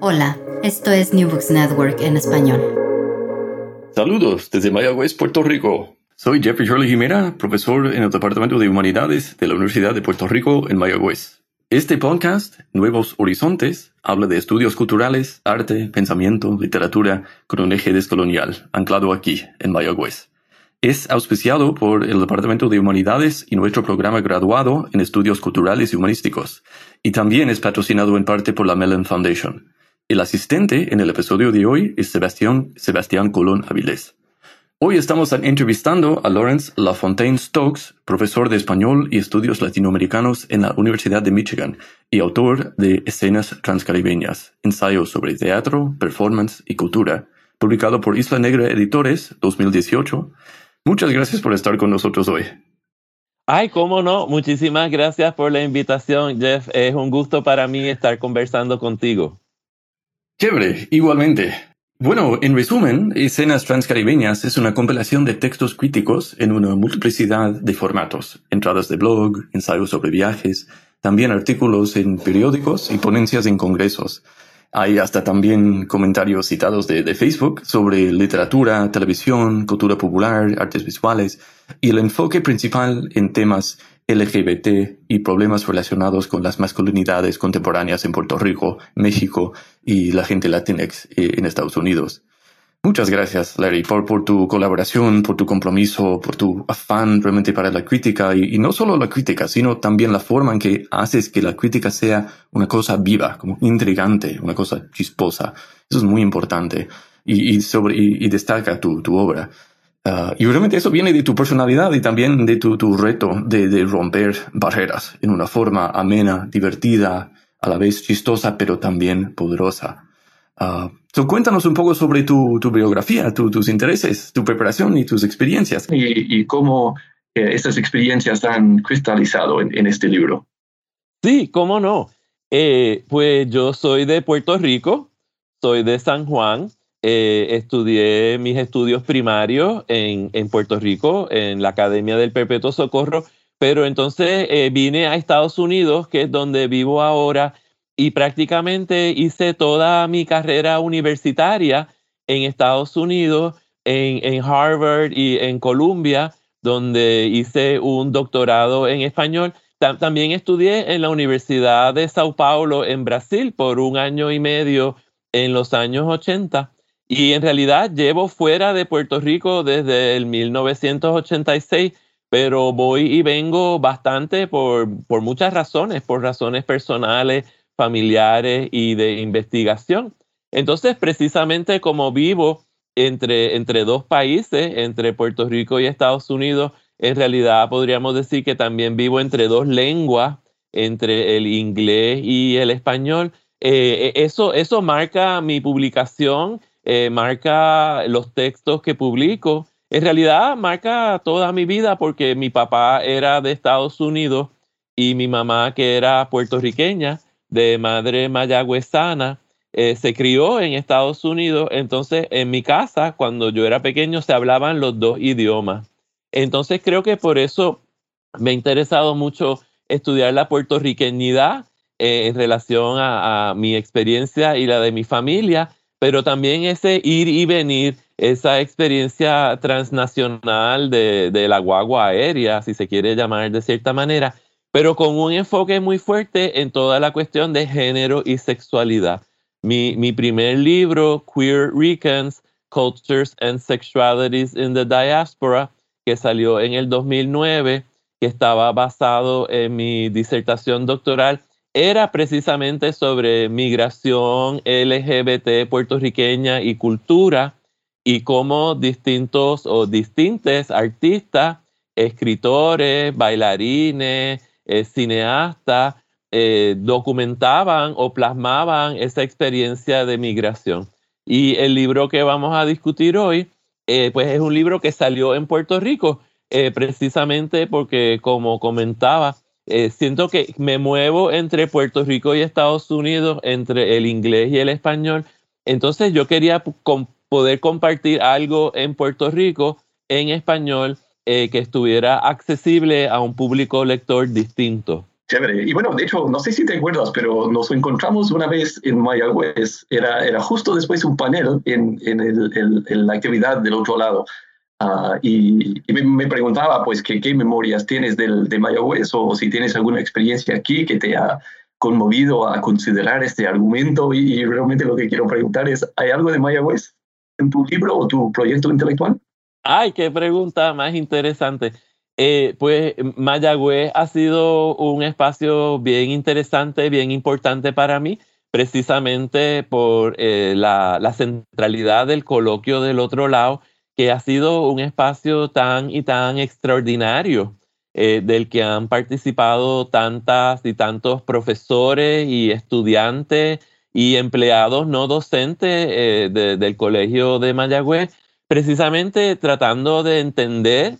Hola, esto es New Books Network en español. Saludos desde Mayagüez, Puerto Rico. Soy Jeffrey Shirley Jimena, profesor en el Departamento de Humanidades de la Universidad de Puerto Rico en Mayagüez. Este podcast, Nuevos Horizontes, habla de estudios culturales, arte, pensamiento, literatura con un eje descolonial, anclado aquí, en Mayagüez. Es auspiciado por el Departamento de Humanidades y nuestro programa graduado en estudios culturales y humanísticos, y también es patrocinado en parte por la Mellon Foundation. El asistente en el episodio de hoy es Sebastián, Sebastián Colón Avilés. Hoy estamos entrevistando a Lawrence LaFontaine Stokes, profesor de español y estudios latinoamericanos en la Universidad de Michigan y autor de Escenas Transcaribeñas, ensayos sobre teatro, performance y cultura, publicado por Isla Negra Editores 2018. Muchas gracias por estar con nosotros hoy. Ay, cómo no. Muchísimas gracias por la invitación, Jeff. Es un gusto para mí estar conversando contigo. Chévere, igualmente. Bueno, en resumen, Escenas Transcaribeñas es una compilación de textos críticos en una multiplicidad de formatos, entradas de blog, ensayos sobre viajes, también artículos en periódicos y ponencias en congresos. Hay hasta también comentarios citados de, de, Facebook sobre literatura, televisión, cultura popular, artes visuales y el enfoque principal en temas LGBT y problemas relacionados con las masculinidades contemporáneas en Puerto Rico, México y la gente latinx eh, en Estados Unidos. Muchas gracias, Larry, por, tu colaboración, por tu compromiso, por tu afán realmente para la crítica y, no solo la crítica, sino también la forma en que haces que la crítica sea una cosa viva, como intrigante, una cosa chisposa. Eso es muy importante y, destaca tu obra. Uh, y realmente eso viene de tu personalidad y también de tu, tu reto de, de, romper barreras en una forma amena, divertida, a la vez chistosa, pero también poderosa. Uh, so cuéntanos un poco sobre tu, tu biografía, tu, tus intereses, tu preparación y tus experiencias. Y, y cómo eh, estas experiencias han cristalizado en, en, este libro. Sí, cómo no. Eh, pues yo soy de Puerto Rico, soy de San Juan, eh, estudié mis estudios primarios en, en, Puerto Rico, en la Academia del Perpetuo Socorro, pero entonces eh, vine a Estados Unidos, que es donde vivo ahora, y prácticamente hice toda mi carrera universitaria en Estados Unidos, en, en Harvard y en Columbia, donde hice un doctorado en español. También estudié en la Universidad de Sao Paulo, en Brasil, por un año y medio en los años 80. Y en realidad llevo fuera de Puerto Rico desde el 1986, pero voy y vengo bastante por, por muchas razones, por razones personales, familiares y de investigación. Entonces, precisamente como vivo entre, entre dos países, entre Puerto Rico y Estados Unidos, en realidad podríamos decir que también vivo entre dos lenguas, entre el inglés y el español. Eh, eso, eso marca mi publicación eh, marca los textos que publico. En realidad marca toda mi vida porque mi papá era de Estados Unidos y mi mamá que era puertorriqueña, de madre mayagüezana. eh, se crió en Estados Unidos, entonces en mi casa, cuando yo era pequeño, se hablaban los dos idiomas. Entonces creo que por eso me ha interesado mucho estudiar la puertorriqueñidad eh, en relación a, mi experiencia y la de mi familia, pero también ese ir y venir, esa experiencia transnacional de, de la guagua aérea, si se quiere llamar de cierta manera, pero con un enfoque muy fuerte en toda la cuestión de género y sexualidad. Mi, mi primer libro, Queer Ricans, Cultures and Sexualities in the Diaspora, que salió en el 2009, que estaba basado en mi disertación doctoral, era precisamente sobre migración LGBT puertorriqueña y cultura y cómo distintos o distintos artistas, escritores, bailarines, eh, cineastas eh, documentaban o plasmaban esa experiencia de migración. Y el libro que vamos a discutir hoy, eh, pues es un libro que salió en Puerto Rico, precisamente porque, como comentaba, siento que me muevo entre Puerto Rico y Estados Unidos, entre el inglés y el español. Entonces yo quería poder compartir algo en Puerto Rico en español que estuviera accesible a un público lector distinto. Chévere. Y bueno, de hecho, no sé si te acuerdas, pero nos encontramos una vez en Mayagüez. Era, era justo después de un panel en, en, el, en la actividad del otro lado. Ah, y, me, preguntaba, pues, ¿qué, qué memorias tienes del, de Mayagüez o si tienes alguna experiencia aquí que te ha conmovido a considerar este argumento. Y, y realmente lo que quiero preguntar es, ¿hay algo de Mayagüez en tu libro o tu proyecto intelectual? Ay, qué pregunta más interesante. Eh, pues Mayagüez ha sido un espacio bien interesante, bien importante para mí, precisamente por eh, la, centralidad del coloquio del otro lado, que ha sido un espacio tan y tan extraordinario, eh, del que han participado tantas y tantos profesores y estudiantes y empleados no docentes del Colegio de Mayagüez, precisamente tratando de entender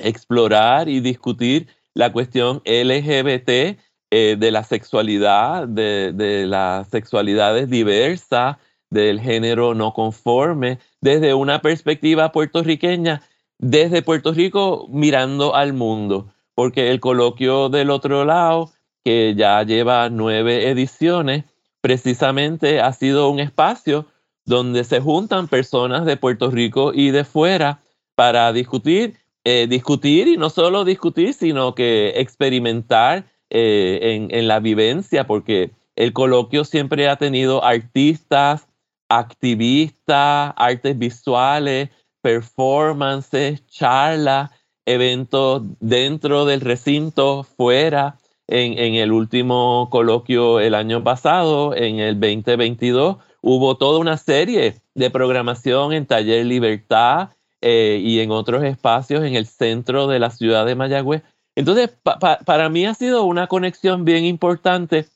explorar y discutir la cuestión LGBT eh, de la sexualidad, de, las sexualidades diversas, del género no conforme, desde una perspectiva puertorriqueña, desde Puerto Rico mirando al mundo, porque el coloquio del otro lado, que ya lleva nueve ediciones, precisamente ha sido un espacio donde se juntan personas de Puerto Rico y de fuera para discutir eh, discutir y no solo discutir, sino que experimentar eh, en, la vivencia, porque el coloquio siempre ha tenido artistas, activistas, artes visuales, performances, charlas, eventos dentro del recinto, fuera. En, el último coloquio el año pasado, en el 2022, hubo toda una serie de programación en Taller Libertad, eh, y en otros espacios en el centro de la ciudad de Mayagüez. Entonces, para mí ha sido una conexión bien importante,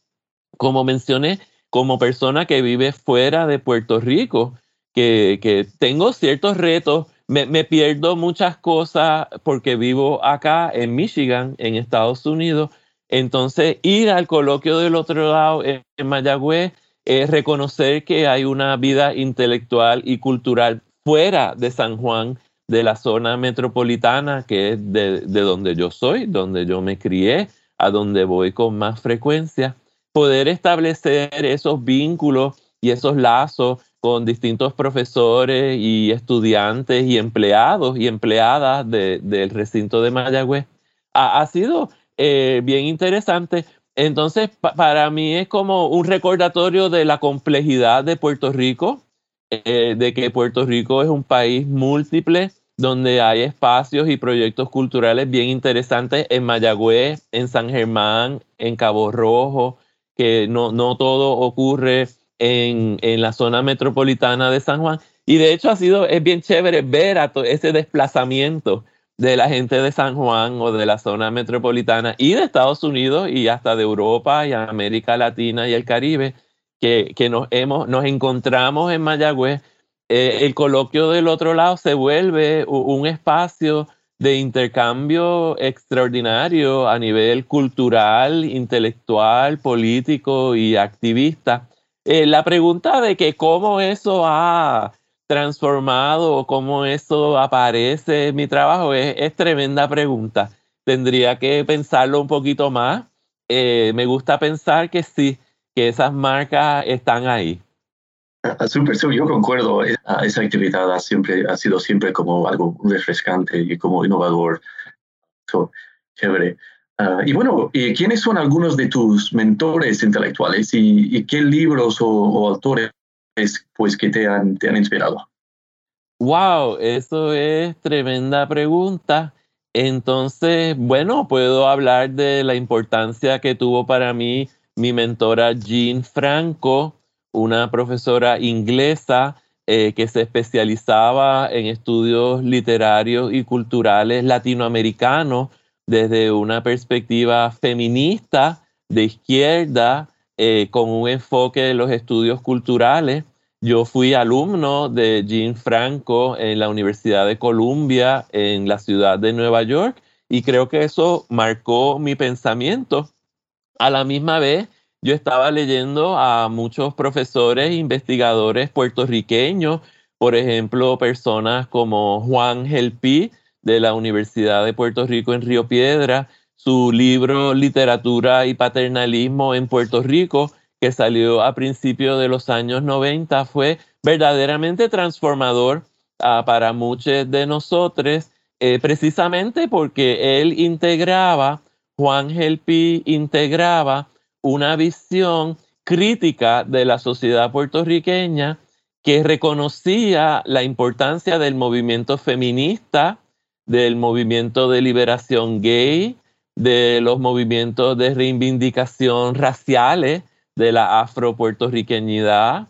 como mencioné, como persona que vive fuera de Puerto Rico, que, tengo ciertos retos, me, pierdo muchas cosas porque vivo acá en Michigan, en Estados Unidos. Entonces, ir al coloquio del otro lado, en, Mayagüez, es reconocer que hay una vida intelectual y cultural fuera de San Juan, de la zona metropolitana, que es de, donde yo soy, donde yo me crié, a donde voy con más frecuencia, poder establecer esos vínculos y esos lazos con distintos profesores y estudiantes y empleados y empleadas del recinto de Mayagüez, ha, sido eh, bien interesante. Entonces, para mí es como un recordatorio de la complejidad de Puerto Rico, eh, de que Puerto Rico es un país múltiple, donde hay espacios y proyectos culturales bien interesantes en Mayagüez, en San Germán, en Cabo Rojo, que no, no todo ocurre en, en, la zona metropolitana de San Juan. Y de hecho ha sido, es bien chévere ver a ese desplazamiento de la gente de San Juan o de la zona metropolitana y de Estados Unidos y hasta de Europa y América Latina y el Caribe que, nos, hemos, nos encontramos en Mayagüez, eh, el coloquio del otro lado se vuelve un espacio de intercambio extraordinario a nivel cultural, intelectual, político y activista. eh, la pregunta de que cómo eso ha transformado, cómo eso aparece en mi trabajo, es, tremenda pregunta. Tendría que pensarlo un poquito más. Eh, me gusta pensar que sí, que esas marcas están ahí. Super, yo concuerdo. Esa actividad ha, siempre, ha sido siempre como algo refrescante y como innovador. chévere. Ah, y bueno, ¿quiénes son algunos de tus mentores intelectuales y, qué libros o, autores pues, que te han, te han inspirado? Wow, eso es tremenda pregunta. Entonces, bueno, puedo hablar de la importancia que tuvo para mí mi mentora Jean Franco, una profesora inglesa eh, que se especializaba en estudios literarios y culturales latinoamericanos desde una perspectiva feminista, de izquierda, eh, con un enfoque en los estudios culturales. Yo fui alumno de Jean Franco en la Universidad de Columbia en la ciudad de Nueva York y creo que eso marcó mi pensamiento. A la misma vez, yo estaba leyendo a muchos profesores investigadores puertorriqueños, por ejemplo, personas como Juan Gelpi de la Universidad de Puerto Rico en Río Piedra, su libro Literatura y Paternalismo en Puerto Rico, que salió a principios de los años 90, fue verdaderamente transformador ah, para muchos de nosotros, eh, precisamente porque él integraba, Juan Gelpi integraba una visión crítica de la sociedad puertorriqueña que reconocía la importancia del movimiento feminista, del movimiento de liberación gay, de los movimientos de reivindicación raciales de la afropuertorriqueñidad,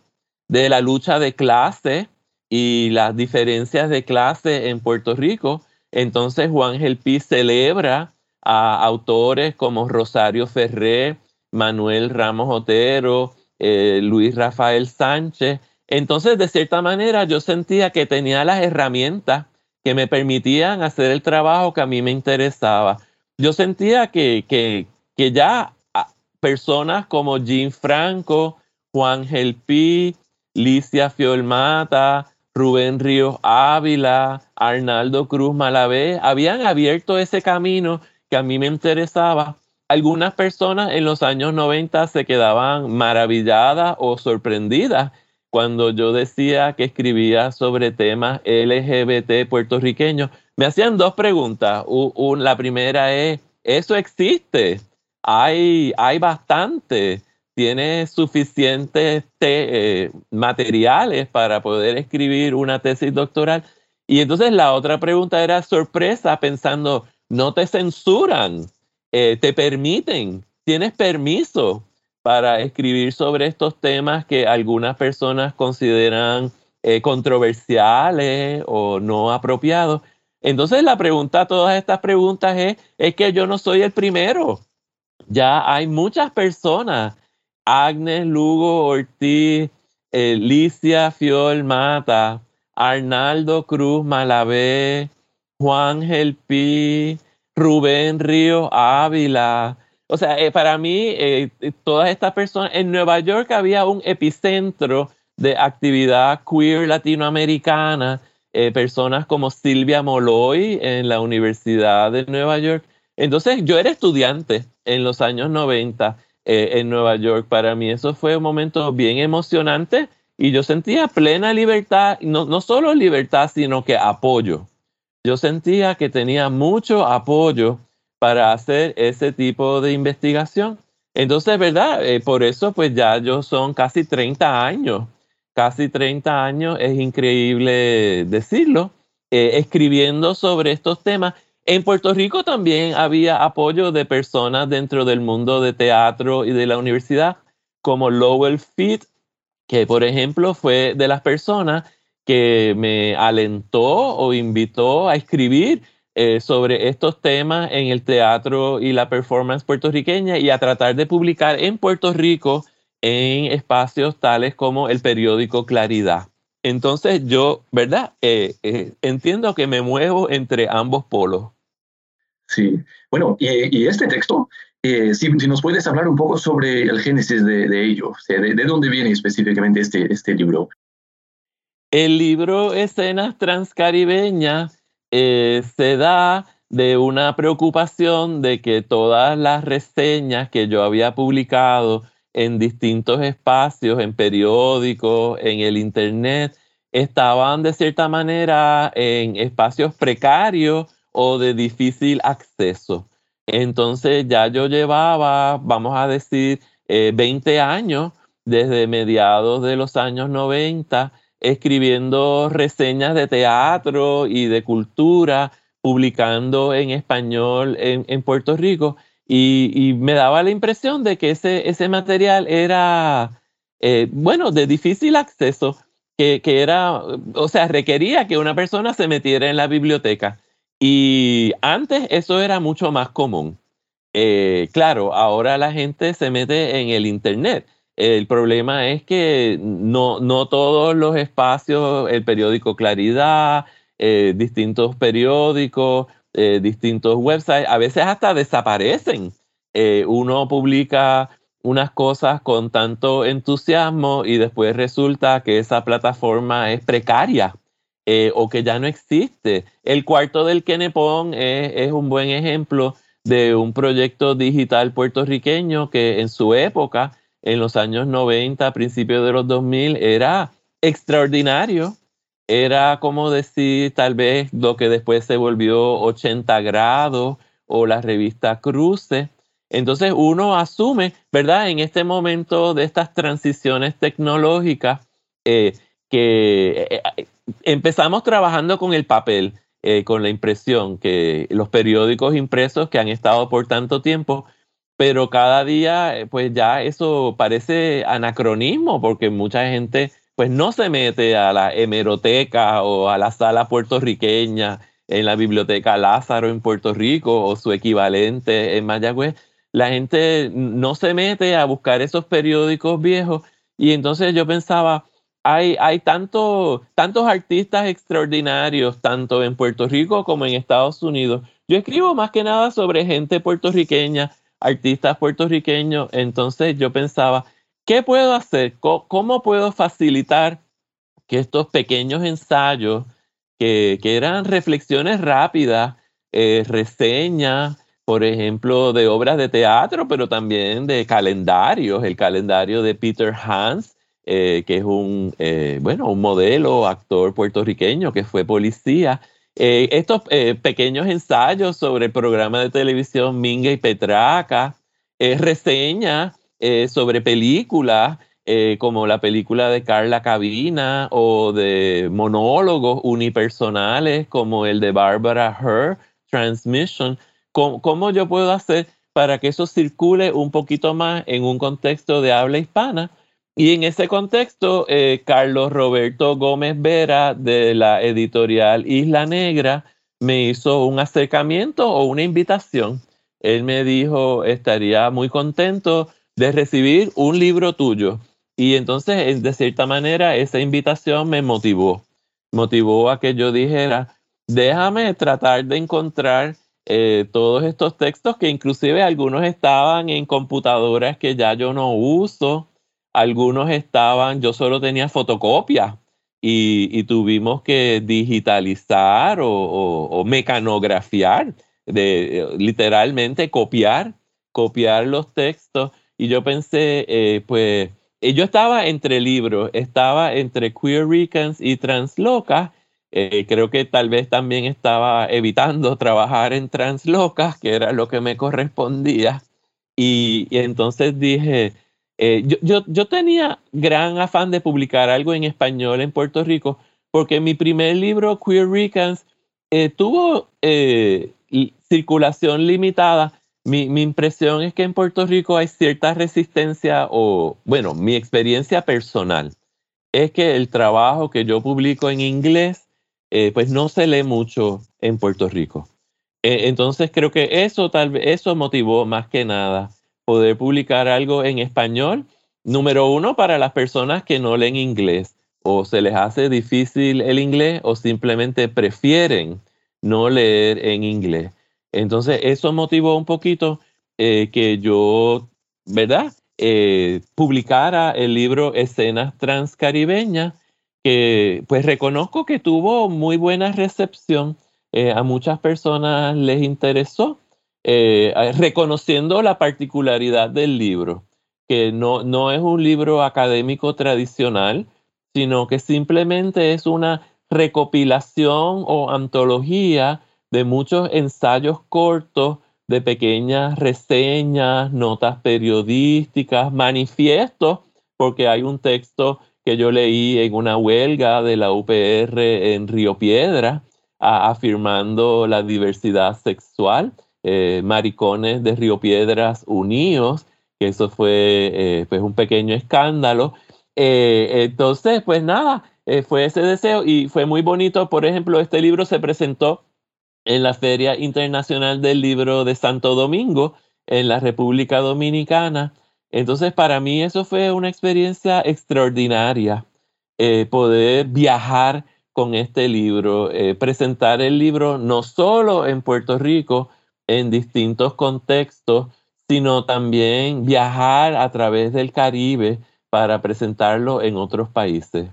de la lucha de clase y las diferencias de clase en Puerto Rico. Entonces Juan Gelpi celebra a autores como Rosario Ferré, Manuel Ramos Otero, eh, Luis Rafael Sánchez. Entonces, de cierta manera, yo sentía que tenía las herramientas que me permitían hacer el trabajo que a mí me interesaba. Yo sentía que, que, que ya ah, personas como Jim Franco, Juan Gelpi, Licia Fiolmata, Rubén Ríos Ávila, Arnaldo Cruz Malavé, habían abierto ese camino que a mí me interesaba algunas personas en los años 90 se quedaban maravilladas o sorprendidas cuando yo decía que escribía sobre temas LGBT puertorriqueños. Me hacían dos preguntas. la primera es, ¿eso existe? Hay, hay bastante. ¿Tienes suficientes eh, materiales para poder escribir una tesis doctoral? Y entonces la otra pregunta era sorpresa, pensando, ¿no te censuran? Eh, te permiten, tienes permiso para escribir sobre estos temas que algunas personas consideran eh, controversiales o no apropiados. Entonces la pregunta, todas estas preguntas es, es que yo no soy el primero. Ya hay muchas personas, Agnes Lugo Ortiz, Alicia Fiol Mata, Arnaldo Cruz Malavé, Juan Gelpi, Rubén Río Ávila. O sea, eh, para mí, eh, todas estas personas, en Nueva York había un epicentro de actividad queer latinoamericana, eh, personas como Silvia Moloy en la Universidad de Nueva York. Entonces, yo era estudiante en los años 90 en Nueva York. Para mí eso fue un momento bien emocionante y yo sentía plena libertad, no solo libertad, sino que apoyo yo sentía que tenía mucho apoyo para hacer ese tipo de investigación. Entonces, ¿verdad? Eh, por eso, pues ya yo son casi 30 años, casi 30 años, es increíble decirlo, eh, escribiendo sobre estos temas. En Puerto Rico también había apoyo de personas dentro del mundo de teatro y de la universidad, como Lowell Fit, que por ejemplo fue de las personas que me alentó o invitó a escribir eh, sobre estos temas en el teatro y la performance puertorriqueña y a tratar de publicar en Puerto Rico en espacios tales como el periódico Claridad. Entonces yo, ¿verdad? Eh, eh, entiendo que me muevo entre ambos polos. Sí, bueno, y, este texto Eh, si, nos puedes hablar un poco sobre el génesis de, ello, de, de, dónde viene específicamente este, este libro. El libro Escenas Transcaribeñas eh, se da de una preocupación de que todas las reseñas que yo había publicado en distintos espacios, en periódicos, en el Internet, estaban de cierta manera en espacios precarios o de difícil acceso. Entonces ya yo llevaba, vamos a decir, 20 eh, años, desde mediados de los años 90, escribiendo reseñas de teatro y de cultura, publicando en español en, Puerto Rico, y, me daba la impresión de que ese, ese material era, eh, bueno, de difícil acceso, que, que, era, o sea, requería que una persona se metiera en la biblioteca. Y antes eso era mucho más común. Eh, claro, ahora la gente se mete en el Internet. El problema es que no, no todos los espacios, el periódico Claridad, eh, distintos periódicos, eh, distintos websites, a veces hasta desaparecen. uno publica unas cosas con tanto entusiasmo y después resulta que esa plataforma es precaria eh, o que ya no existe. El cuarto del Kenepón es, es, un buen ejemplo de un proyecto digital puertorriqueño que en su época, en los años 90, principios de los 2000, era extraordinario. Era como decir tal vez lo que después se volvió 80 grados o la revista Cruce. Entonces uno asume, ¿verdad? En este momento de estas transiciones tecnológicas, eh, que eh, empezamos trabajando con el papel, eh, con la impresión, que los periódicos impresos que han estado por tanto tiempo, pero cada día eh, pues ya eso parece anacronismo porque mucha gente pues no se mete a la hemeroteca o a la sala puertorriqueña en la biblioteca Lázaro en Puerto Rico o su equivalente en Mayagüez. La gente no se mete a buscar esos periódicos viejos y entonces yo pensaba, hay, tantos artistas extraordinarios, tanto en Puerto Rico como en Estados Unidos. Yo escribo más que nada sobre gente puertorriqueña, artistas puertorriqueños, entonces yo pensaba, ¿qué puedo hacer? ¿Cómo, puedo facilitar que estos pequeños ensayos, que, eran reflexiones rápidas, eh, reseñas, por ejemplo, de obras de teatro, pero también de calendarios, el calendario de Peter Hans, eh, que es un, eh, bueno, un modelo, actor puertorriqueño que fue policía. Eh, estos pequeños ensayos sobre el programa de televisión Minga y Petraca, reseñas sobre películas, como la película de Carla Cabina o de monólogos unipersonales como el de Barbara Herr, Transmission. ¿Cómo yo puedo hacer para que eso circule un poquito más en un contexto de habla hispana? Y en ese contexto, eh, Carlos Roberto Gómez Vera de la editorial Isla Negra me hizo un acercamiento o una invitación. Él me dijo, estaría muy contento de recibir un libro tuyo. Y entonces, de cierta manera, esa invitación me motivó. Motivó a que yo dijera, déjame tratar de encontrar eh, todos estos textos que inclusive algunos estaban en computadoras que ya yo no uso algunos estaban, yo solo tenía fotocopias y, tuvimos que digitalizar o, mecanografiar, de, literalmente copiar, copiar los textos. Y yo pensé, eh, pues, eh, yo estaba entre libros, estaba entre Queer Ricans y Translocas. Eh, creo que tal vez también estaba evitando trabajar en Translocas, que era lo que me correspondía. y entonces dije, eh, yo, tenía gran afán de publicar algo en español en Puerto Rico, porque mi primer libro, Queer Ricans, eh, tuvo eh, circulación limitada. Mi, mi, impresión es que en Puerto Rico hay cierta resistencia, o bueno, mi experiencia personal es que el trabajo que yo publico en inglés, pues no se lee mucho en Puerto Rico. entonces creo que eso tal vez, eso motivó más que nada poder publicar algo en español. Número uno, para las personas que no leen inglés o se les hace difícil el inglés o simplemente prefieren no leer en inglés. Entonces, eso motivó un poquito que yo, ¿verdad? publicara el libro Escenas Transcaribeñas, que pues reconozco que tuvo muy buena recepción. a muchas personas les interesó, reconociendo la particularidad del libro que no, no es un libro académico tradicional, sino que simplemente es una recopilación o antología de muchos ensayos cortos, de pequeñas reseñas, notas periodísticas, manifiestos, porque hay un texto que yo leí en una huelga de la UPR en Río Piedra, afirmando la diversidad sexual, eh, maricones de Río Piedras unidos, que eso fue eh, pues un pequeño escándalo. Eh, entonces, pues nada, eh, fue ese deseo y fue muy bonito. Por ejemplo, este libro se presentó en la Feria Internacional del Libro de Santo Domingo, en la República Dominicana. Entonces, para mí eso fue una experiencia extraordinaria, poder viajar con este libro, presentar el libro no solo en Puerto Rico, en distintos contextos, sino también viajar a través del Caribe para presentarlo en otros países.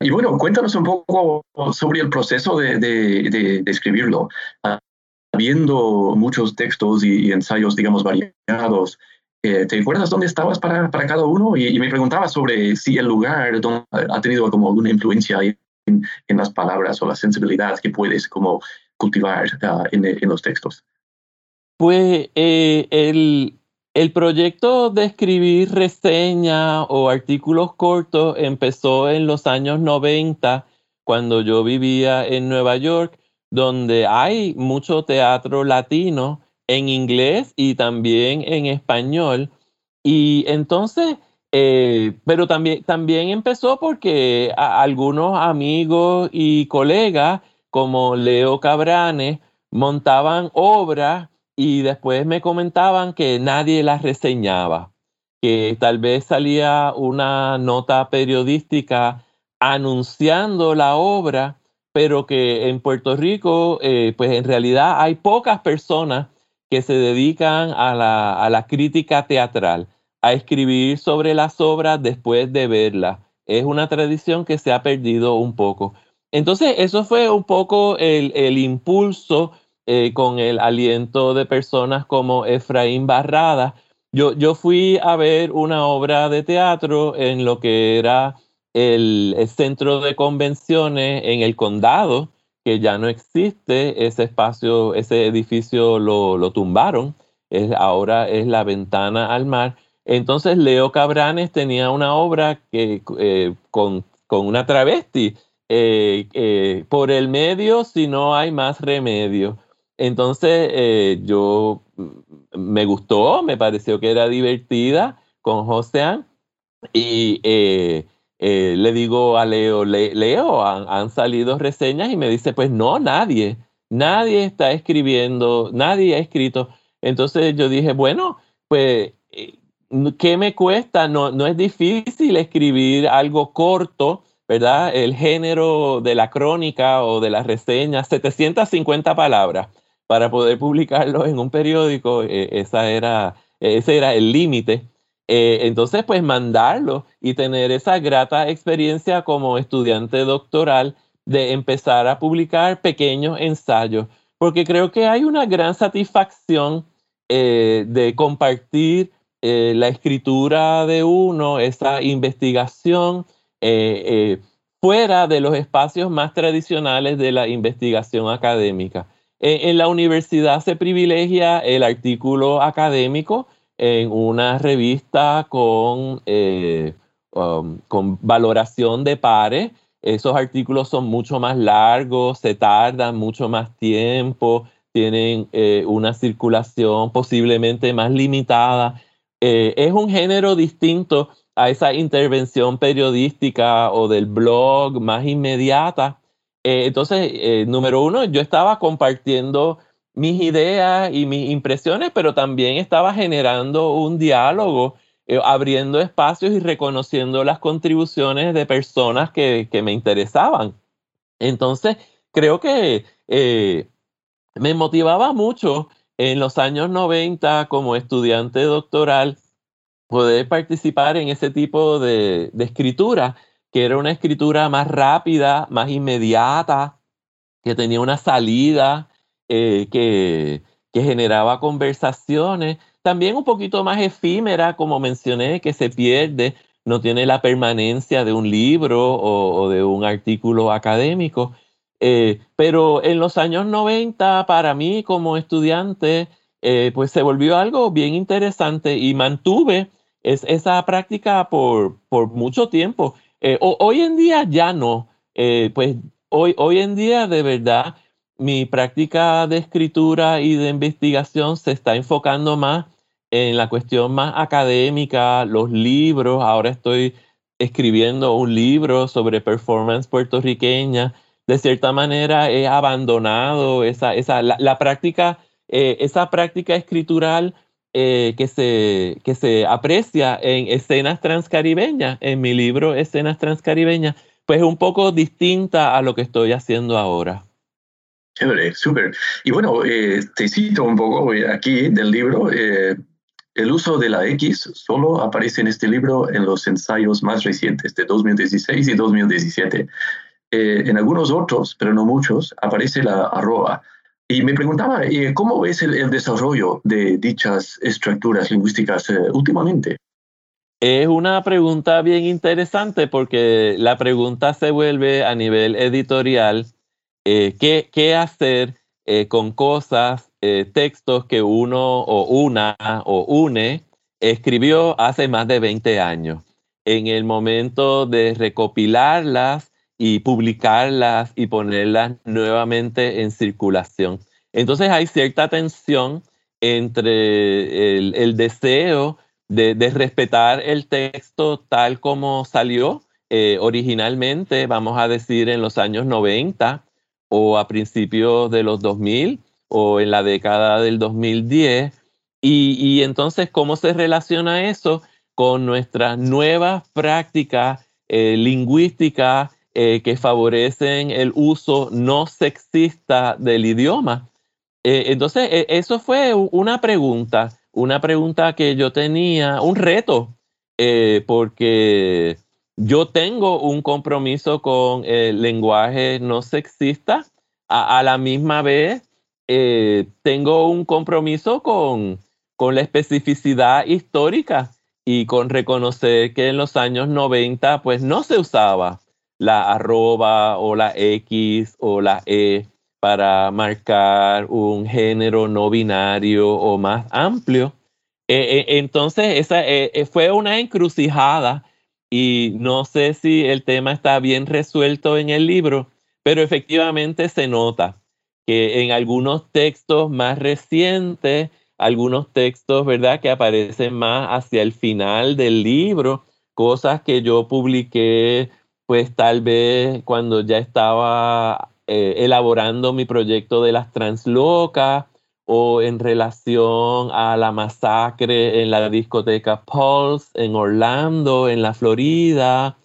Y bueno, cuéntanos un poco sobre el proceso de, de, escribirlo. Ah, habiendo muchos textos y, ensayos, digamos, variados, eh, ¿te acuerdas dónde estabas para, para cada uno? Y, me preguntaba sobre si el lugar ha tenido como alguna influencia en, en, las palabras o la sensibilidad que puedes como cultivar en, en los textos. Pues eh, el, el, proyecto de escribir reseñas o artículos cortos empezó en los años 90, cuando yo vivía en Nueva York, donde hay mucho teatro latino en inglés y también en español. Y entonces, eh, pero también, también empezó porque algunos amigos y colegas como Leo Cabranes montaban obras y después me comentaban que nadie las reseñaba, que tal vez salía una nota periodística anunciando la obra, pero que en Puerto Rico, eh, pues en realidad hay pocas personas que se dedican a la, a la crítica teatral, a escribir sobre las obras después de verlas. Es una tradición que se ha perdido un poco. Entonces, eso fue un poco el, impulso eh, con el aliento de personas como Efraín Barrada. Yo, fui a ver una obra de teatro en lo que era el, centro de convenciones en el condado, que ya no existe, ese espacio, ese edificio lo, lo tumbaron, ahora es la ventana al mar. Entonces Leo Cabranes tenía una obra que, eh, con, una travesti, eh, por el medio si no hay más remedio. Entonces eh, yo mm, me gustó, me pareció que era divertida con Josean y eh, eh, le digo a Leo, Leo, han, salido reseñas y me dice, pues no, nadie, nadie está escribiendo, nadie ha escrito. Entonces yo dije, bueno, pues, ¿qué me cuesta? No, no es difícil escribir algo corto, ¿verdad? El género de la crónica o de la reseña, 750 palabras para poder publicarlo en un periódico, eh, esa era, ese era el límite. Eh, entonces, pues mandarlo y tener esa grata experiencia como estudiante doctoral de empezar a publicar pequeños ensayos, porque creo que hay una gran satisfacción eh, de compartir la escritura de uno, esa investigación fuera de los espacios más tradicionales de la investigación académica. En, la universidad se privilegia el artículo académico en una revista con, eh, um, con valoración de pares. Esos artículos son mucho más largos, se tardan mucho más tiempo, tienen eh, una circulación posiblemente más limitada. Eh, es un género distinto a esa intervención periodística o del blog más inmediata eh, entonces, eh, número uno, yo estaba compartiendo mis ideas y mis impresiones, pero también estaba generando un diálogo, eh, abriendo espacios y reconociendo las contribuciones de personas que, me interesaban. Entonces, creo que me motivaba mucho en los años 90 como estudiante doctoral poder participar en ese tipo de, escritura, que era una escritura más rápida, más inmediata, que tenía una salida, eh, que, que generaba conversaciones, también un poquito más efímera, como mencioné, que se pierde, no tiene la permanencia de un libro o, de un artículo académico. Eh, pero en los años 90, para mí como estudiante, eh, pues se volvió algo bien interesante y mantuve esa práctica por, mucho tiempo. Eh, hoy en día ya no. pues hoy, hoy en día de verdad mi práctica de escritura y de investigación se está enfocando más en la cuestión más académica, los libros. Ahora estoy escribiendo un libro sobre performance puertorriqueña. De cierta manera he abandonado esa, esa, la, práctica, eh, esa práctica escritural eh, que, se, que se aprecia en escenas transcaribeñas, en mi libro Escenas transcaribeñas, pues es un poco distinta a lo que estoy haciendo ahora. Chévere, súper. Y bueno, eh, te cito un poco aquí del libro. El uso de la X solo aparece en este libro en los ensayos más recientes de 2016 y 2017. Eh, en algunos otros, pero no muchos, aparece la arroba. Y me preguntaba, eh, ¿cómo ves el, desarrollo de dichas estructuras lingüísticas eh, últimamente? Es una pregunta bien interesante porque la pregunta se vuelve a nivel editorial, ¿qué, ¿qué, hacer con cosas eh, textos que uno o una o une escribió hace más de 20 años. En el momento de recopilarlas y publicarlas y ponerlas nuevamente en circulación. Entonces hay cierta tensión entre el, deseo de, respetar el texto tal como salió eh, originalmente, vamos a decir, en los años 90 o a principios de los 2000, o en la década del 2010. Y, entonces, ¿cómo se relaciona eso con nuestras nuevas prácticas eh, lingüísticas eh, que favorecen el uso no sexista del idioma? Eh, entonces, e, eso fue una pregunta, una pregunta que yo tenía, un reto, porque yo tengo un compromiso con el lenguaje no sexista, a la misma vez eh, tengo un compromiso con, con la especificidad histórica y con reconocer que en los años 90 pues no se usaba la arroba o la X o la E para marcar un género no binario o más amplio. Eh, eh, entonces, esa fue una encrucijada y no sé si el tema está bien resuelto en el libro, pero efectivamente se nota que en algunos textos más recientes, algunos textos, ¿verdad?, que aparecen más hacia el final del libro, cosas que yo publiqué, pues tal vez cuando ya estaba eh, elaborando mi proyecto de las translocas o en relación a la masacre en la discoteca Pulse en Orlando, en la Florida,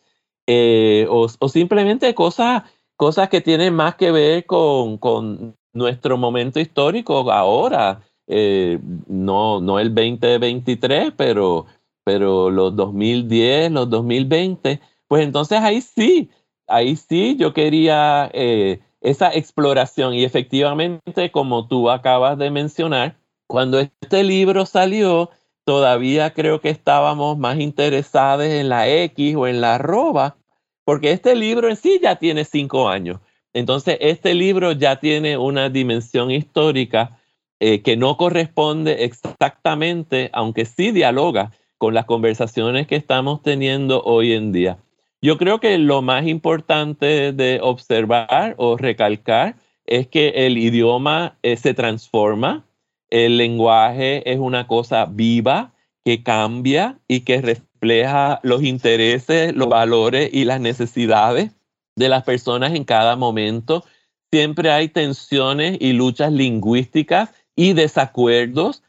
eh, o, o simplemente cosas cosas que tienen más que ver con, con nuestro momento histórico ahora, eh, no, no el 2023, pero, pero los 2010, los 2020, pues entonces ahí sí, ahí sí yo quería eh, esa exploración y efectivamente, como tú acabas de mencionar, cuando este libro salió, todavía creo que estábamos más interesados en la X o en la arroba, porque este libro en sí ya tiene cinco años. Entonces, este libro ya tiene una dimensión histórica eh, que no corresponde exactamente, aunque sí dialoga con las conversaciones que estamos teniendo hoy en día. Yo creo que lo más importante de observar o recalcar es que el idioma eh, se transforma, el lenguaje es una cosa viva que cambia y que refleja los intereses, los valores y las necesidades de las personas en cada momento. Siempre hay tensiones y luchas lingüísticas y desacuerdos.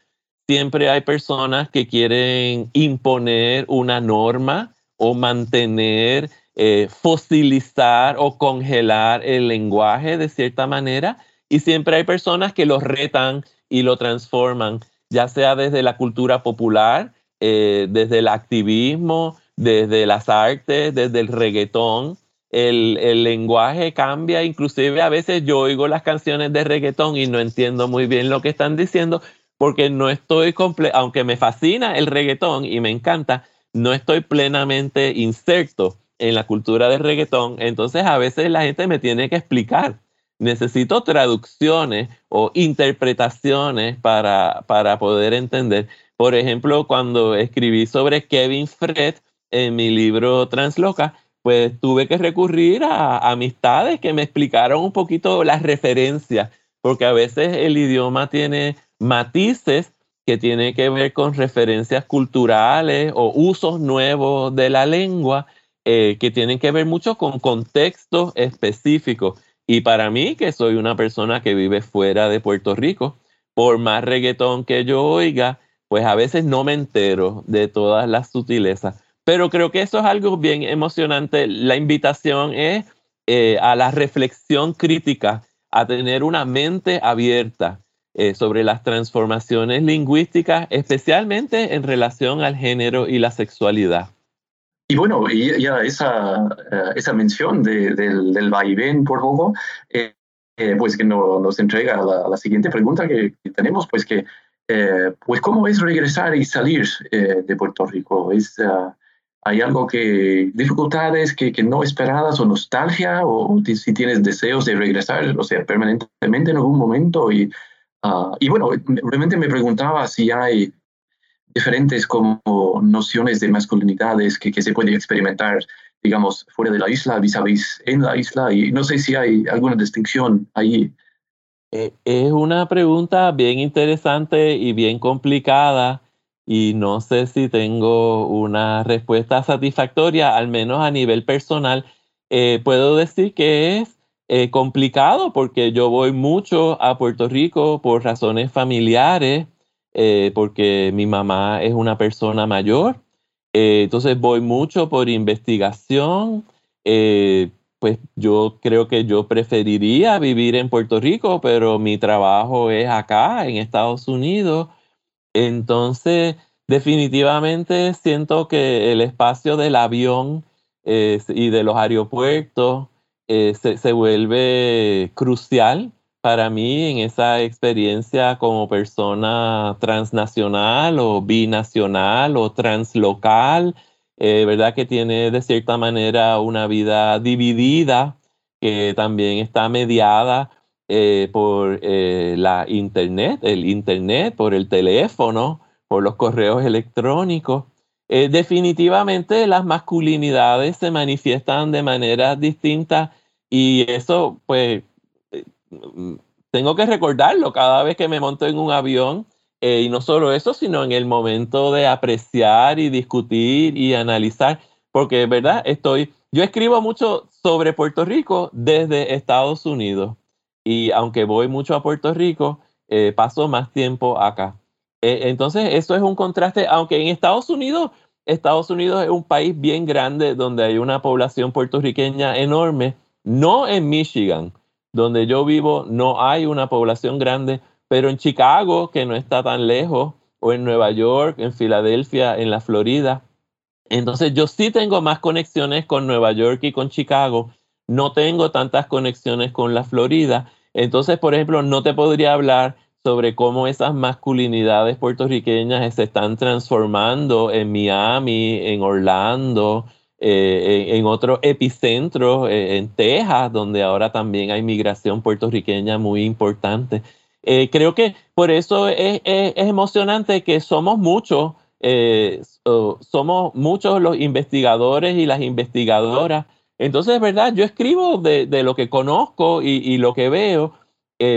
Siempre hay personas que quieren imponer una norma o mantener, eh, fosilizar o congelar el lenguaje de cierta manera. Y siempre hay personas que los retan y lo transforman, ya sea desde la cultura popular, eh, desde el activismo, desde las artes, desde el reggaetón. El, el, lenguaje cambia, inclusive a veces yo oigo las canciones de reggaetón y no entiendo muy bien lo que están diciendo porque no estoy, aunque me fascina el reggaetón y me encanta, no estoy plenamente inserto en la cultura del reggaetón, entonces a veces la gente me tiene que explicar. Necesito traducciones o interpretaciones para, para poder entender. Por ejemplo, cuando escribí sobre Kevin Fred en mi libro Transloca, pues tuve que recurrir a amistades que me explicaron un poquito las referencias, porque a veces el idioma tiene matices que tienen que ver con referencias culturales o usos nuevos de la lengua eh, que tienen que ver mucho con contextos específicos. Y para mí, que soy una persona que vive fuera de Puerto Rico, por más reggaetón que yo oiga, pues a veces no me entero de todas las sutilezas. Pero creo que eso es algo bien emocionante. La invitación es eh, a la reflexión crítica, a tener una mente abierta eh, sobre las transformaciones lingüísticas, especialmente en relación al género y la sexualidad. Y bueno, ya esa, eh, esa mención del, del vaivén por poco, eh, eh, pues que nos entrega la, la siguiente pregunta que, tenemos, pues que, pues cómo es regresar y salir de Puerto Rico. ¿Es, ¿Hay algo que, dificultades que, que, no esperadas o nostalgia o si tienes deseos de regresar, o sea, permanentemente en algún momento? Y, ah, y bueno, realmente me preguntaba si hay diferentes como nociones de masculinidades que, que se pueden experimentar, digamos, fuera de la isla, vis a vis en la isla, y no sé si hay alguna distinción ahí. Eh, es una pregunta bien interesante y bien complicada y no sé si tengo una respuesta satisfactoria, al menos a nivel personal. Eh, puedo decir que es eh, complicado porque yo voy mucho a Puerto Rico por razones familiares eh, porque mi mamá es una persona mayor. Eh, entonces voy mucho por investigación. Pues yo creo que yo preferiría vivir en Puerto Rico, pero mi trabajo es acá, en Estados Unidos. Entonces, definitivamente siento que el espacio del avión y de los aeropuertos se, se vuelve crucial para mí en esa experiencia como persona transnacional o binacional o translocal, eh, ¿verdad? Que tiene de cierta manera una vida dividida, que también está mediada eh, por eh, la internet, el internet, por el teléfono, por los correos electrónicos. Definitivamente las masculinidades se manifiestan de manera distinta y eso pues tengo que recordarlo cada vez que me monto en un avión. Eh, y no solo eso, sino en el momento de apreciar y discutir y analizar, porque, ¿verdad? Estoy, yo escribo mucho sobre Puerto Rico desde Estados Unidos y aunque voy mucho a Puerto Rico, eh, paso más tiempo acá. Eh, entonces, eso es un contraste, aunque en Estados Unidos, Estados Unidos es un país bien grande donde hay una población puertorriqueña enorme, no en Michigan, donde yo vivo no hay una población grande, pero en Chicago, que no está tan lejos, o en Nueva York, en Filadelfia, en la Florida. Entonces yo sí tengo más conexiones con Nueva York y con Chicago, no tengo tantas conexiones con la Florida. Entonces, por ejemplo, no te podría hablar sobre cómo esas masculinidades puertorriqueñas se están transformando en Miami, en Orlando, eh, en, otro epicentro, eh, en Texas, donde ahora también hay migración puertorriqueña muy importante. Eh, creo que por eso es, emocionante que somos muchos, somos muchos los investigadores y las investigadoras. Entonces, ¿verdad? Yo escribo de, lo que conozco y lo que veo,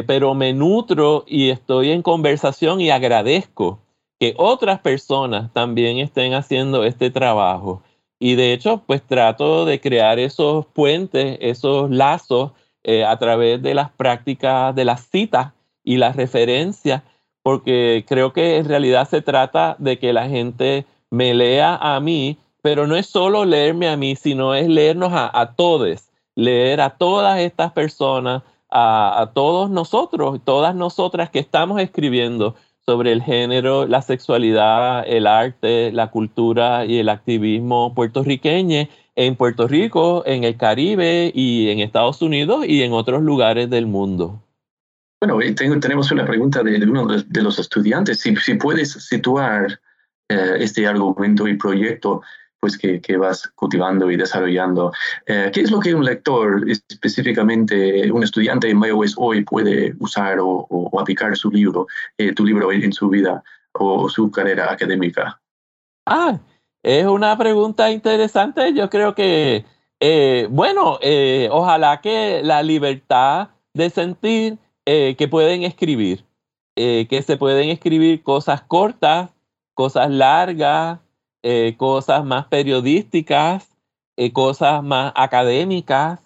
pero me nutro y estoy en conversación y agradezco que otras personas también estén haciendo este trabajo. Y de hecho, pues trato de crear esos puentes, esos lazos eh, a través de las prácticas de las citas y las referencias, porque creo que en realidad se trata de que la gente me lea a mí, pero no es solo leerme a mí, sino es leernos a, a todos, leer a todas estas personas a, todos nosotros, todas nosotras que estamos escribiendo sobre el género, la sexualidad, el arte, la cultura y el activismo puertorriqueño en Puerto Rico, en el Caribe y en Estados Unidos y en otros lugares del mundo. Bueno, tenemos una pregunta de, uno de, los estudiantes. Si, si puedes situar eh, este argumento y proyecto pues que, que, vas cultivando y desarrollando. Eh, ¿Qué es lo que un lector, específicamente un estudiante en MyOS hoy, puede usar o, aplicar su libro, eh, tu libro en, su vida o su carrera académica? Ah, es una pregunta interesante. Yo creo que, eh, bueno, ojalá que la libertad de sentir que pueden escribir, que se pueden escribir cosas cortas, cosas largas, eh, cosas más periodísticas, eh, cosas más académicas,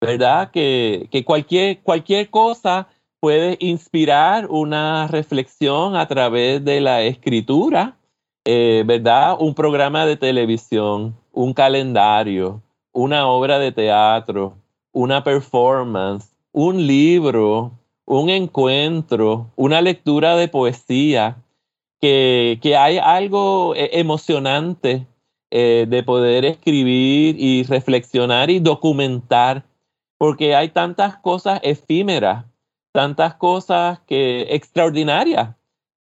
¿verdad? Que, cualquier, cualquier cosa puede inspirar una reflexión a través de la escritura, eh, ¿verdad? Un programa de televisión, un calendario, una obra de teatro, una performance, un libro, un encuentro, una lectura de poesía que, hay algo eh, emocionante eh, de poder escribir y reflexionar y documentar, porque hay tantas cosas efímeras, tantas cosas que extraordinarias,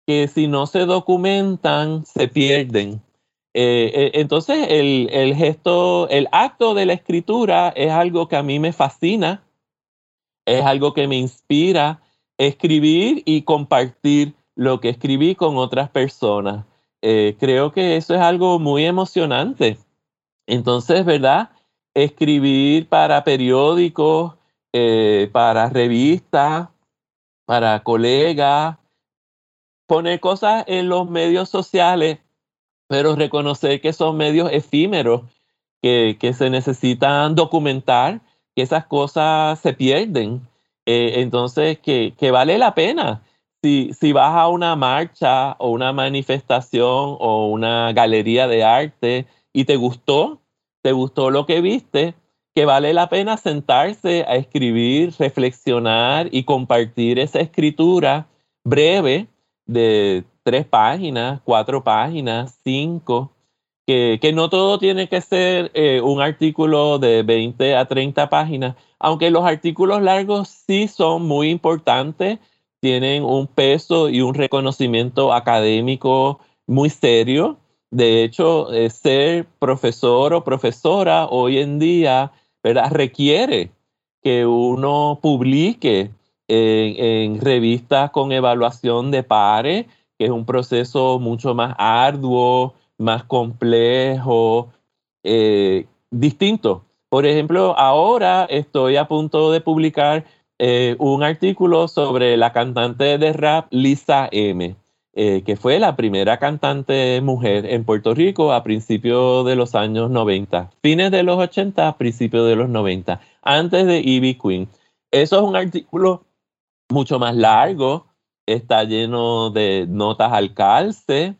que si no se documentan, se pierden. Eh, entonces, el, el gesto, el acto de la escritura es algo que a mí me fascina, es algo que me inspira, escribir y compartir lo que escribí con otras personas. Eh, creo que eso es algo muy emocionante. Entonces, ¿verdad? Escribir para periódicos, eh, para revistas, para colegas, poner cosas en los medios sociales, pero reconocer que son medios efímeros, que, se necesitan documentar, que esas cosas se pierden. Eh, entonces, que, que vale la pena si, vas a una marcha o una manifestación o una galería de arte y te gustó, te gustó lo que viste, que vale la pena sentarse a escribir, reflexionar y compartir esa escritura breve de tres páginas, cuatro páginas, cinco, que, no todo tiene que ser eh, un artículo de 20 a 30 páginas, aunque los artículos largos sí son muy importantes tienen un peso y un reconocimiento académico muy serio. De hecho, eh, ser profesor o profesora hoy en día ¿verdad? requiere que uno publique en, revistas con evaluación de pares, que es un proceso mucho más arduo, más complejo, eh, distinto. Por ejemplo, ahora estoy a punto de publicar eh, un artículo sobre la cantante de rap Lisa M., eh, que fue la primera cantante mujer en Puerto Rico a principios de los años 90, fines de los 80, principios de los 90, antes de Ivy Queen. Eso es un artículo mucho más largo, está lleno de notas al calce,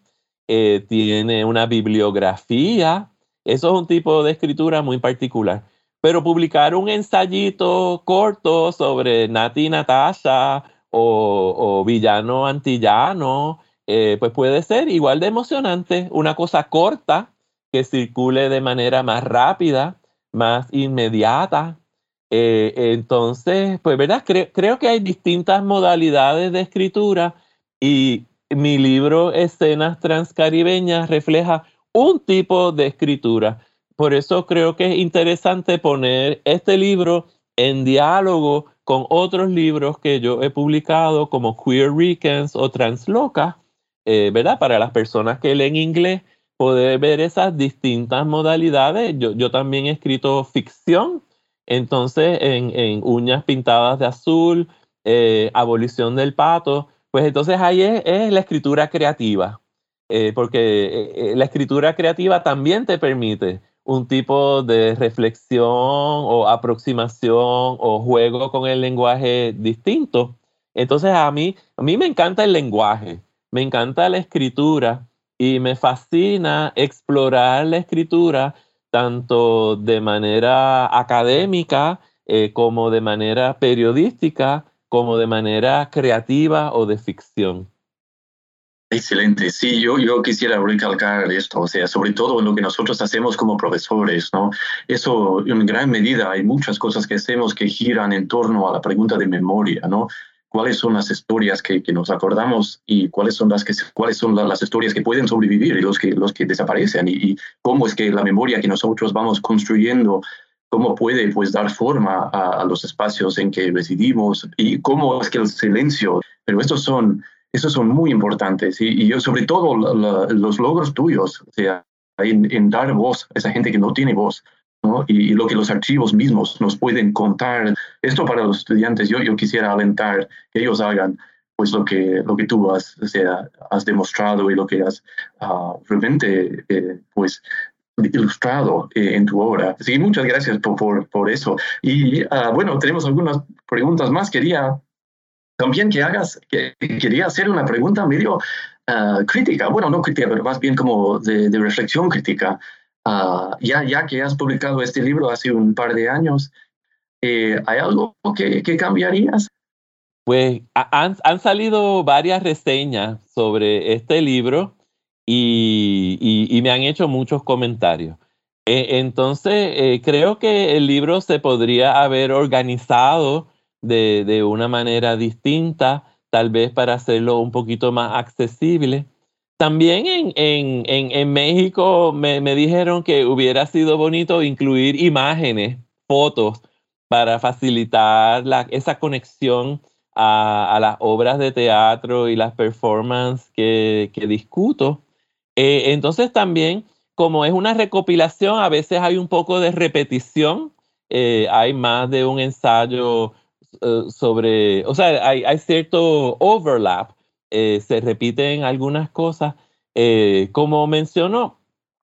eh, tiene una bibliografía. Eso es un tipo de escritura muy particular. Pero publicar un ensayito corto sobre Nati Natasha o, Villano Antillano, eh, pues puede ser igual de emocionante, una cosa corta que circule de manera más rápida, más inmediata. Eh, entonces, pues verdad, creo que hay distintas modalidades de escritura y mi libro Escenas Transcaribeñas refleja un tipo de escritura por eso creo que es interesante poner este libro en diálogo con otros libros que yo he publicado como Queer Weekends o Transloca, eh, ¿verdad? Para las personas que leen inglés, poder ver esas distintas modalidades. Yo, también he escrito ficción, entonces en, Uñas Pintadas de Azul, eh, Abolición del Pato, pues entonces ahí es, la escritura creativa, eh, porque la escritura creativa también te permite un tipo de reflexión o aproximación o juego con el lenguaje distinto. Entonces a mí, a mí me encanta el lenguaje, me encanta la escritura y me fascina explorar la escritura tanto de manera académica, eh, como de manera periodística, como de manera creativa o de ficción. Excelente. Sí, yo, yo quisiera recalcar esto, o sea, sobre todo en lo que nosotros hacemos como profesores, ¿no? Eso, en gran medida, hay muchas cosas que hacemos que giran en torno a la pregunta de memoria, ¿no? ¿Cuáles son las historias que, que nos acordamos y cuáles son las que cuáles son las historias que pueden sobrevivir y los que los que desaparecen y, cómo es que la memoria que nosotros vamos construyendo cómo puede pues dar forma a, a los espacios en que residimos y cómo es que el silencio, pero estos son esos son muy importantes y, yo sobre todo los logros tuyos, o sea, en, dar voz a esa gente que no tiene voz, ¿no? Y, lo que los archivos mismos nos pueden contar. Esto para los estudiantes, yo, yo quisiera alentar que ellos hagan pues lo que, lo que tú has, o sea, has demostrado y lo que has uh, realmente eh, pues ilustrado eh, en tu obra. Sí, muchas gracias por, por, por eso. Y uh, bueno, tenemos algunas preguntas más. Quería también que hagas, que, quería hacer una pregunta medio ah, crítica, bueno, no crítica, pero más bien como de, reflexión crítica. Ah, ya, ya que has publicado este libro hace un par de años, eh, ¿hay algo que, que, cambiarías? Pues han, han, salido varias reseñas sobre este libro y, y, me han hecho muchos comentarios. E, entonces, eh, creo que el libro se podría haber organizado de, una manera distinta, tal vez para hacerlo un poquito más accesible. También en, en, en, México me, me, dijeron que hubiera sido bonito incluir imágenes, fotos, para facilitar la, esa conexión a, a, las obras de teatro y las performances que, que discuto. Eh, entonces también, como es una recopilación, a veces hay un poco de repetición, eh, hay más de un ensayo eh, sobre, o sea, hay, hay cierto overlap, eh, se repiten algunas cosas. Eh, como mencionó,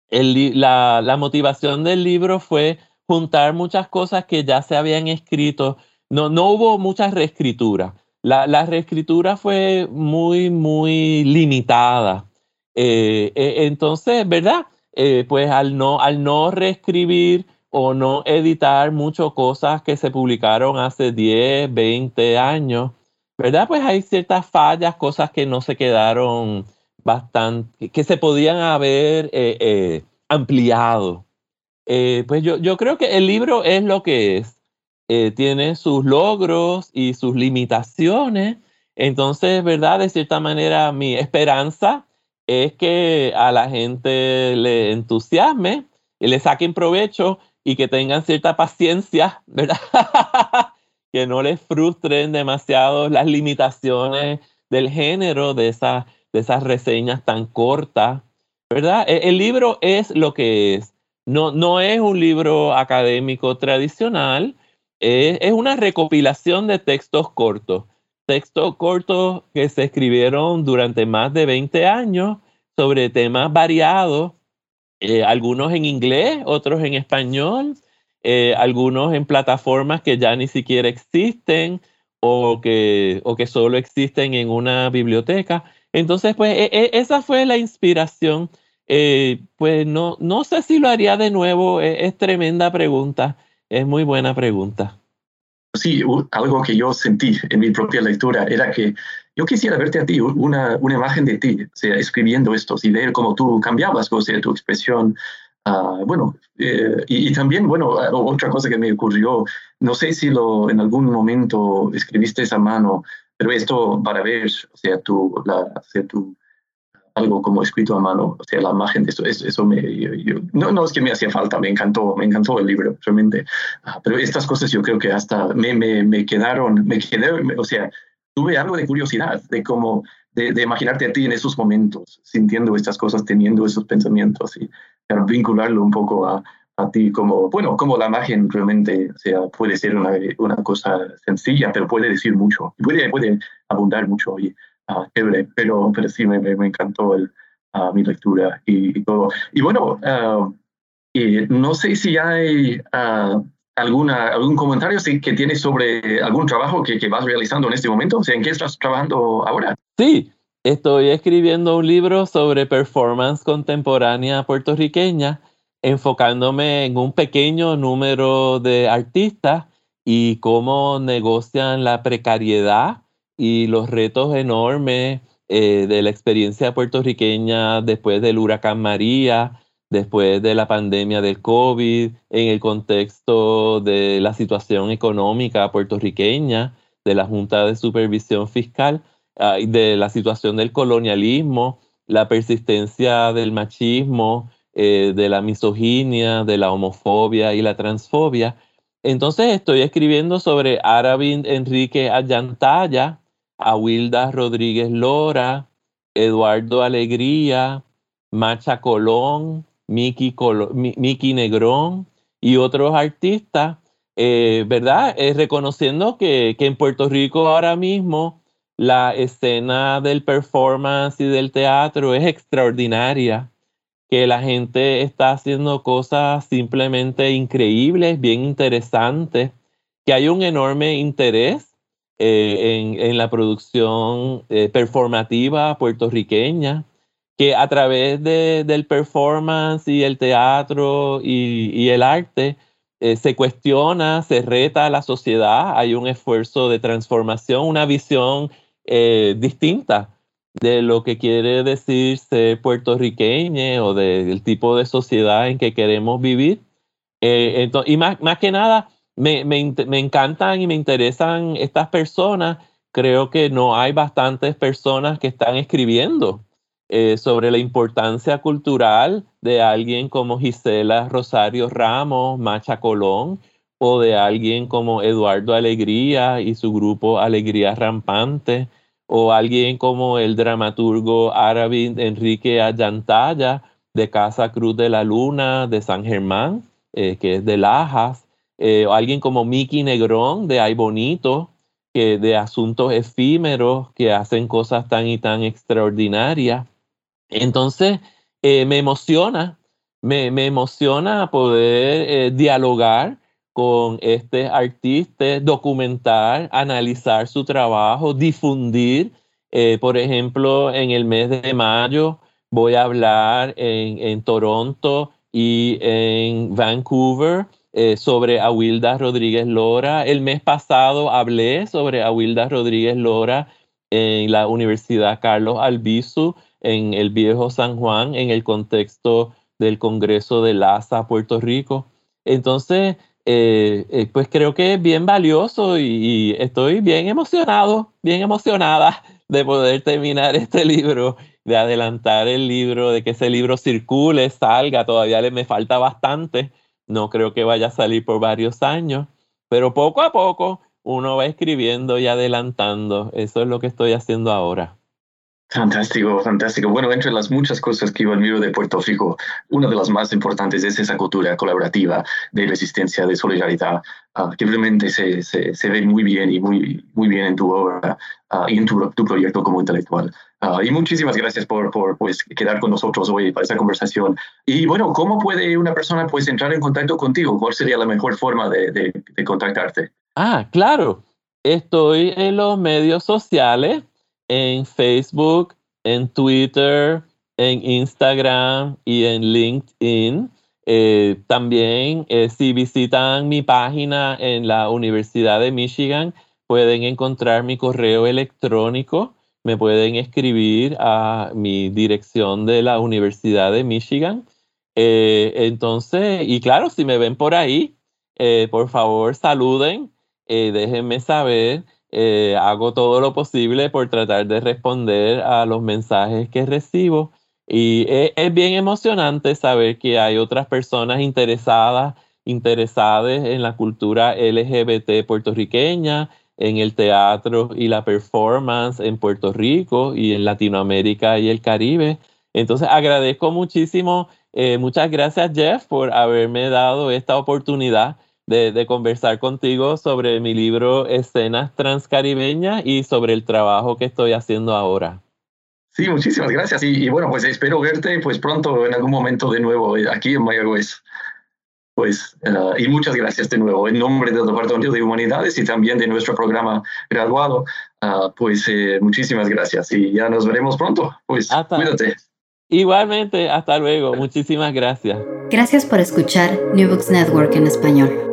el, la, la, motivación del libro fue juntar muchas cosas que ya se habían escrito. No, no hubo mucha reescritura. La, la reescritura fue muy, muy limitada. entonces, ¿verdad? pues al no, al no reescribir o no editar muchas cosas que se publicaron hace 10, 20 años, ¿verdad? Pues hay ciertas fallas, cosas que no se quedaron bastante, que se podían haber eh, eh, ampliado. Eh, pues yo, yo creo que el libro es lo que es. tiene sus logros y sus limitaciones. Entonces, ¿verdad? De cierta manera, mi esperanza es que a la gente le entusiasme y le saquen provecho y que tengan cierta paciencia, ¿verdad? que no les frustren demasiado las limitaciones del género de, esa, de esas reseñas tan cortas, ¿verdad? E, el, libro es lo que es. No, no es un libro académico tradicional, es, es una recopilación de textos cortos. Textos cortos que se escribieron durante más de 20 años sobre temas variados eh, algunos en inglés, otros en español, eh, algunos en plataformas que ya ni siquiera existen o que, o que solo existen en una biblioteca. Entonces, pues e, e, esa fue la inspiración. Eh, pues no, no sé si lo haría de nuevo, e, es tremenda pregunta, es muy buena pregunta. Sí, algo que yo sentí en mi propia lectura era que yo quisiera verte a ti, una, una imagen de ti, o sea, escribiendo esto y ver cómo tú cambiabas, o sea, tu expresión. Uh, bueno, eh, y, también, bueno, otra cosa que me ocurrió, no sé si lo en algún momento escribiste esa mano, pero esto para ver, o sea, tu, la, o sea, tu, algo como escrito a mano, o sea, la imagen de eso, eso, me, no, no es que me hacía falta, me encantó, me encantó el libro, realmente, uh, pero estas cosas yo creo que hasta me, me, me quedaron, me quedé, o sea, tuve algo de curiosidad de cómo, de, imaginarte a ti en esos momentos, sintiendo estas cosas, teniendo esos pensamientos y para vincularlo un poco a, a ti como, bueno, como la imagen realmente, o sea, puede ser una, una cosa sencilla, pero puede decir mucho, puede, puede abundar mucho y uh, pero, pero sí me, me, encantó el, uh, mi lectura y, todo. Y bueno, y no sé si hay alguna, algún comentario que tienes sobre algún trabajo que, que, vas realizando en este momento? O sea, ¿en qué estás trabajando ahora? Sí, estoy escribiendo un libro sobre performance contemporánea puertorriqueña, enfocándome en un pequeño número de artistas y cómo negocian la precariedad y los retos enormes eh, de la experiencia puertorriqueña después del huracán María, después de la pandemia del COVID, en el contexto de la situación económica puertorriqueña, de la Junta de Supervisión Fiscal, ah, de la situación del colonialismo, la persistencia del machismo, eh, de la misoginia, de la homofobia y la transfobia. Entonces estoy escribiendo sobre Aravind Enrique Ayantaya, Wilda Rodríguez Lora, Eduardo Alegría, Macha Colón, Miki, Negrón y otros artistas, eh, ¿verdad? Eh, reconociendo que, que en Puerto Rico ahora mismo la escena del performance y del teatro es extraordinaria, que la gente está haciendo cosas simplemente increíbles, bien interesantes, que hay un enorme interés eh, en, la producción eh, performativa puertorriqueña, que a través del performance y el teatro y, el arte eh, se cuestiona, se reta a la sociedad, hay un esfuerzo de transformación, una visión distinta de lo que quiere decir ser puertorriqueño o del tipo de sociedad en que queremos vivir. y más, más que nada, me, me, encantan y me interesan estas personas. Creo que no hay bastantes personas que están escribiendo eh, sobre la importancia cultural de alguien como Gisela Rosario Ramos, Macha Colón, o de alguien como Eduardo Alegría y su grupo Alegría Rampante, o alguien como el dramaturgo árabe Enrique Ayantaya de Casa Cruz de la Luna de San Germán, eh, que es de Lajas, eh, alguien como Miki Negrón de Ay Bonito, que de asuntos efímeros que hacen cosas tan y tan extraordinarias. Entonces, eh, me emociona, me, emociona poder eh, dialogar con este artista, documentar, analizar su trabajo, difundir. por ejemplo, en el mes de mayo voy a hablar en, en Toronto y en Vancouver eh, sobre Awilda Rodríguez Lora. El mes pasado hablé sobre Awilda Rodríguez Lora en la Universidad Carlos Albizu, en el Viejo San Juan, en el contexto del Congreso de LASA, Puerto Rico. Entonces, eh, eh, pues creo que es bien valioso y, estoy bien emocionado, bien emocionada de poder terminar este libro, de adelantar el libro, de que ese libro circule, salga, todavía le me falta bastante, no creo que vaya a salir por varios años, pero poco a poco uno va escribiendo y adelantando. Eso es lo que estoy haciendo ahora. Fantástico, fantástico. Bueno, entre las muchas cosas que yo admiro de Puerto Rico, una de las más importantes es esa cultura colaborativa de resistencia, de solidaridad, ah, que realmente se, se, ve muy bien y muy, muy bien en tu obra ah, y en tu, tu, proyecto como intelectual. Ah, y muchísimas gracias por, por pues, quedar con nosotros hoy para esta conversación. Y bueno, ¿cómo puede una persona pues, entrar en contacto contigo? ¿Cuál sería la mejor forma de, de, contactarte? Ah, claro. Estoy en los medios sociales en Facebook, en Twitter, en Instagram y en LinkedIn. Eh, también eh, si visitan mi página en la Universidad de Michigan, pueden encontrar mi correo electrónico. Me pueden escribir a mi dirección de la Universidad de Michigan. Eh, entonces, y claro, si me ven por ahí, por favor saluden, déjenme saber. Eh, hago todo lo posible por tratar de responder a los mensajes que recibo. Y es, bien emocionante saber que hay otras personas interesadas, interesadas en la cultura LGBT puertorriqueña, en el teatro y la performance en Puerto Rico y en Latinoamérica y el Caribe. Entonces agradezco muchísimo, eh, muchas gracias Jeff por haberme dado esta oportunidad de, conversar contigo sobre mi libro Escenas Transcaribeñas y sobre el trabajo que estoy haciendo ahora. Sí, muchísimas gracias. Y, bueno, pues espero verte pues pronto en algún momento de nuevo eh, aquí en Mayagüez. Pues, eh, y muchas gracias de nuevo en nombre del Departamento de Humanidades y también de nuestro programa graduado. Ah, pues eh, muchísimas gracias y ya nos veremos pronto. Pues cuídate. Igualmente, hasta luego. Muchísimas gracias. Gracias por escuchar New Books Network en español.